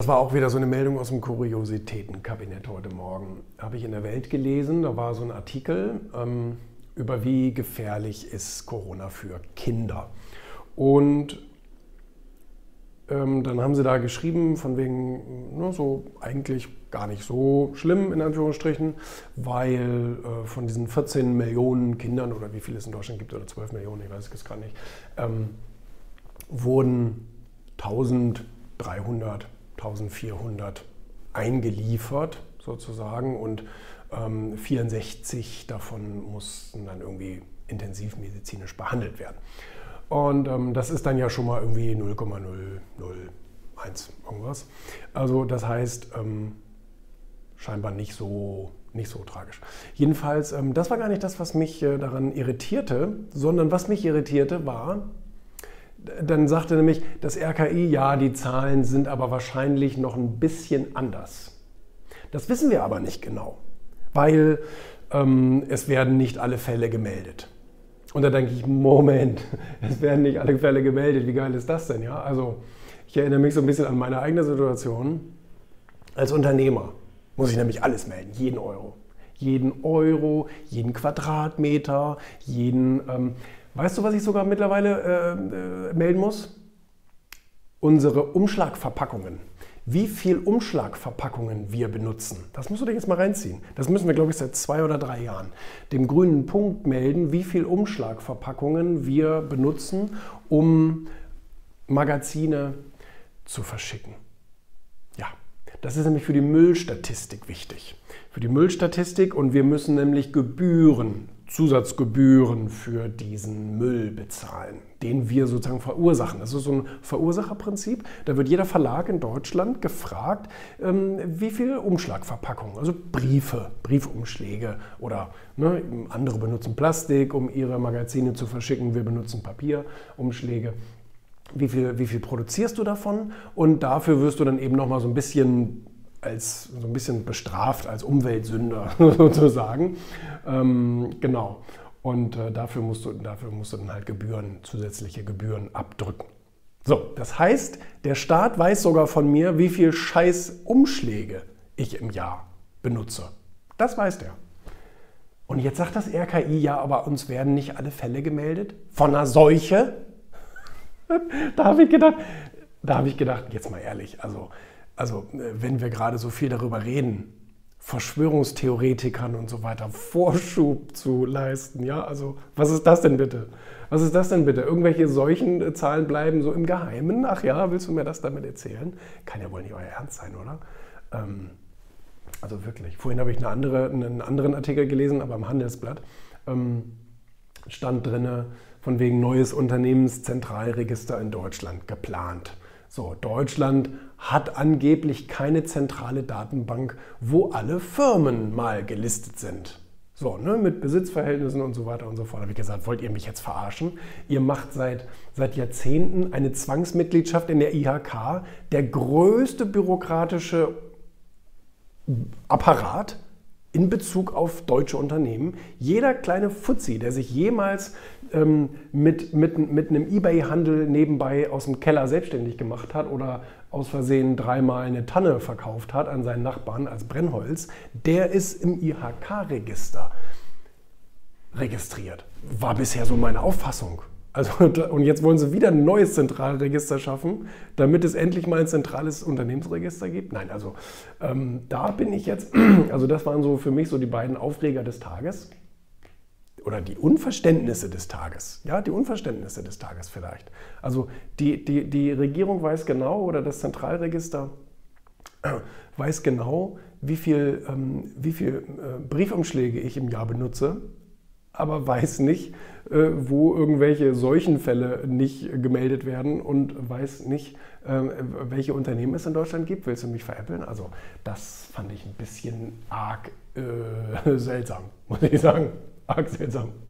Das war auch wieder so eine Meldung aus dem Kuriositätenkabinett heute Morgen. Habe ich in der Welt gelesen, da war so ein Artikel ähm, über wie gefährlich ist Corona für Kinder. Und ähm, dann haben sie da geschrieben, von wegen, ne, so eigentlich gar nicht so schlimm, in Anführungsstrichen, weil äh, von diesen 14 Millionen Kindern oder wie viele es in Deutschland gibt, oder 12 Millionen, ich weiß es gar nicht, ähm, wurden 1300 1400 eingeliefert sozusagen und ähm, 64 davon mussten dann irgendwie intensivmedizinisch behandelt werden. Und ähm, das ist dann ja schon mal irgendwie 0,001 irgendwas. Also das heißt, ähm, scheinbar nicht so, nicht so tragisch. Jedenfalls, ähm, das war gar nicht das, was mich äh, daran irritierte, sondern was mich irritierte war, dann sagte nämlich das RKI, ja, die Zahlen sind aber wahrscheinlich noch ein bisschen anders. Das wissen wir aber nicht genau, weil ähm, es werden nicht alle Fälle gemeldet. Und da denke ich, Moment, es werden nicht alle Fälle gemeldet. Wie geil ist das denn? Ja, also ich erinnere mich so ein bisschen an meine eigene Situation. Als Unternehmer muss ich nämlich alles melden, jeden Euro. Jeden Euro, jeden Quadratmeter, jeden... Ähm, Weißt du, was ich sogar mittlerweile äh, äh, melden muss? Unsere Umschlagverpackungen. Wie viel Umschlagverpackungen wir benutzen. Das musst du dir jetzt mal reinziehen. Das müssen wir, glaube ich, seit zwei oder drei Jahren. Dem grünen Punkt melden, wie viel Umschlagverpackungen wir benutzen, um Magazine zu verschicken. Ja, das ist nämlich für die Müllstatistik wichtig. Für die Müllstatistik und wir müssen nämlich Gebühren Zusatzgebühren für diesen Müll bezahlen, den wir sozusagen verursachen. Das ist so ein Verursacherprinzip. Da wird jeder Verlag in Deutschland gefragt, ähm, wie viel Umschlagverpackungen, also Briefe, Briefumschläge oder ne, andere benutzen Plastik, um ihre Magazine zu verschicken. Wir benutzen Papierumschläge. Wie viel, wie viel produzierst du davon? Und dafür wirst du dann eben nochmal so ein bisschen als so ein bisschen bestraft als Umweltsünder sozusagen. Ähm, genau. Und äh, dafür, musst du, dafür musst du dann halt Gebühren, zusätzliche Gebühren abdrücken. So, das heißt, der Staat weiß sogar von mir, wie viel scheiß Umschläge ich im Jahr benutze. Das weiß der. Und jetzt sagt das RKI, ja, aber uns werden nicht alle Fälle gemeldet von einer Seuche. da habe ich gedacht, da habe ich gedacht, jetzt mal ehrlich, also also äh, wenn wir gerade so viel darüber reden, Verschwörungstheoretikern und so weiter Vorschub zu leisten. Ja, also was ist das denn bitte? Was ist das denn bitte? Irgendwelche solchen äh, Zahlen bleiben so im Geheimen? Ach ja, willst du mir das damit erzählen? Kann ja wohl nicht euer Ernst sein, oder? Ähm, also wirklich. Vorhin habe ich eine andere, einen anderen Artikel gelesen, aber im Handelsblatt ähm, stand drin, von wegen neues Unternehmenszentralregister in Deutschland geplant. So, Deutschland hat angeblich keine zentrale Datenbank, wo alle Firmen mal gelistet sind. So, ne, mit Besitzverhältnissen und so weiter und so fort. Habe ich gesagt, wollt ihr mich jetzt verarschen? Ihr macht seit, seit Jahrzehnten eine Zwangsmitgliedschaft in der IHK, der größte bürokratische Apparat in Bezug auf deutsche Unternehmen. Jeder kleine Fuzzi, der sich jemals ähm, mit, mit, mit einem Ebay-Handel nebenbei aus dem Keller selbstständig gemacht hat oder aus Versehen dreimal eine Tanne verkauft hat an seinen Nachbarn als Brennholz, der ist im IHK-Register registriert. War bisher so meine Auffassung. Also, und jetzt wollen sie wieder ein neues Zentralregister schaffen, damit es endlich mal ein zentrales Unternehmensregister gibt. Nein, also ähm, da bin ich jetzt, also das waren so für mich so die beiden Aufreger des Tages oder die Unverständnisse des Tages. Ja, die Unverständnisse des Tages vielleicht. Also die, die, die Regierung weiß genau oder das Zentralregister weiß genau, wie viel, ähm, wie viel äh, Briefumschläge ich im Jahr benutze aber weiß nicht, äh, wo irgendwelche Seuchenfälle nicht gemeldet werden und weiß nicht, äh, welche Unternehmen es in Deutschland gibt. Willst du mich veräppeln? Also das fand ich ein bisschen arg äh, seltsam, muss ich sagen. Arg seltsam.